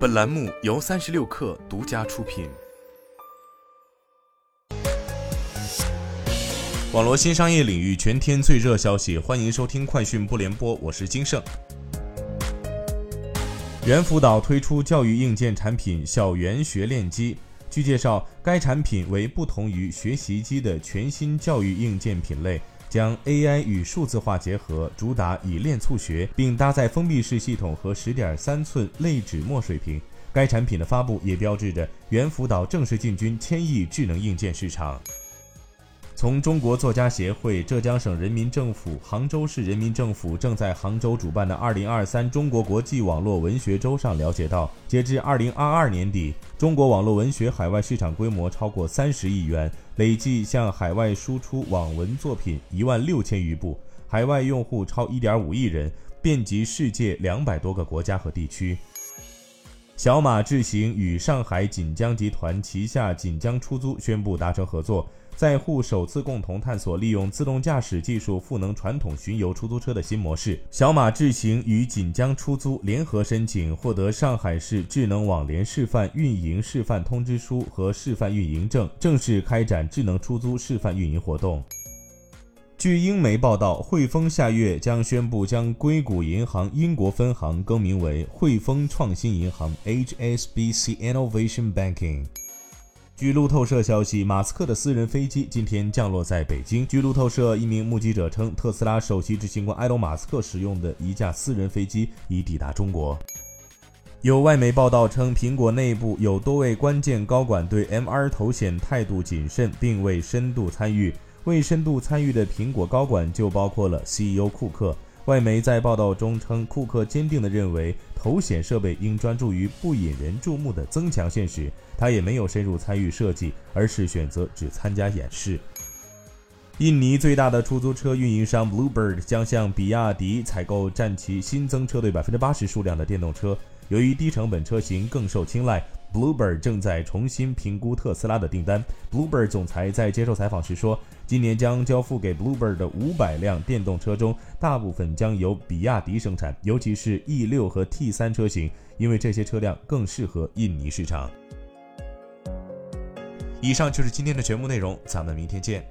本栏目由三十六氪独家出品。网络新商业领域全天最热消息，欢迎收听快讯不联播，我是金盛。猿辅导推出教育硬件产品小猿学练机。据介绍，该产品为不同于学习机的全新教育硬件品类，将 AI 与数字化结合，主打以链促学，并搭载封闭式系统和十点三寸类纸墨水平。该产品的发布也标志着猿辅导正式进军千亿智能硬件市场。从中国作家协会、浙江省人民政府、杭州市人民政府正在杭州主办的2023中国国际网络文学周上了解到，截至2022年底，中国网络文学海外市场规模超过30亿元，累计向海外输出网文作品1万六千余部，海外用户超1.5亿人，遍及世界两百多个国家和地区。小马智行与上海锦江集团旗下锦江出租宣布达成合作。在沪首次共同探索利用自动驾驶技术赋能传统巡游出租车的新模式。小马智行与锦江出租联合申请获得上海市智能网联示范运营示范通知书和示范运营证，正式开展智能出租示范运营活动。据英媒报道，汇丰下月将宣布将硅谷银行英国分行更名为汇丰创新银行 （HSBC Innovation Banking）。据路透社消息，马斯克的私人飞机今天降落在北京。据路透社一名目击者称，特斯拉首席执行官埃隆·马斯克使用的一架私人飞机已抵达中国。有外媒报道称，苹果内部有多位关键高管对 MR 头显态度谨慎，并未深度参与。未深度参与的苹果高管就包括了 CEO 库克。外媒在报道中称，库克坚定地认为头显设备应专注于不引人注目的增强现实，他也没有深入参与设计，而是选择只参加演示。印尼最大的出租车运营商 Bluebird 将向比亚迪采购占其新增车队百分之八十数量的电动车，由于低成本车型更受青睐。Bluebird 正在重新评估特斯拉的订单。Bluebird 总裁在接受采访时说，今年将交付给 Bluebird 的500辆电动车中，大部分将由比亚迪生产，尤其是 E6 和 T3 车型，因为这些车辆更适合印尼市场。以上就是今天的全部内容，咱们明天见。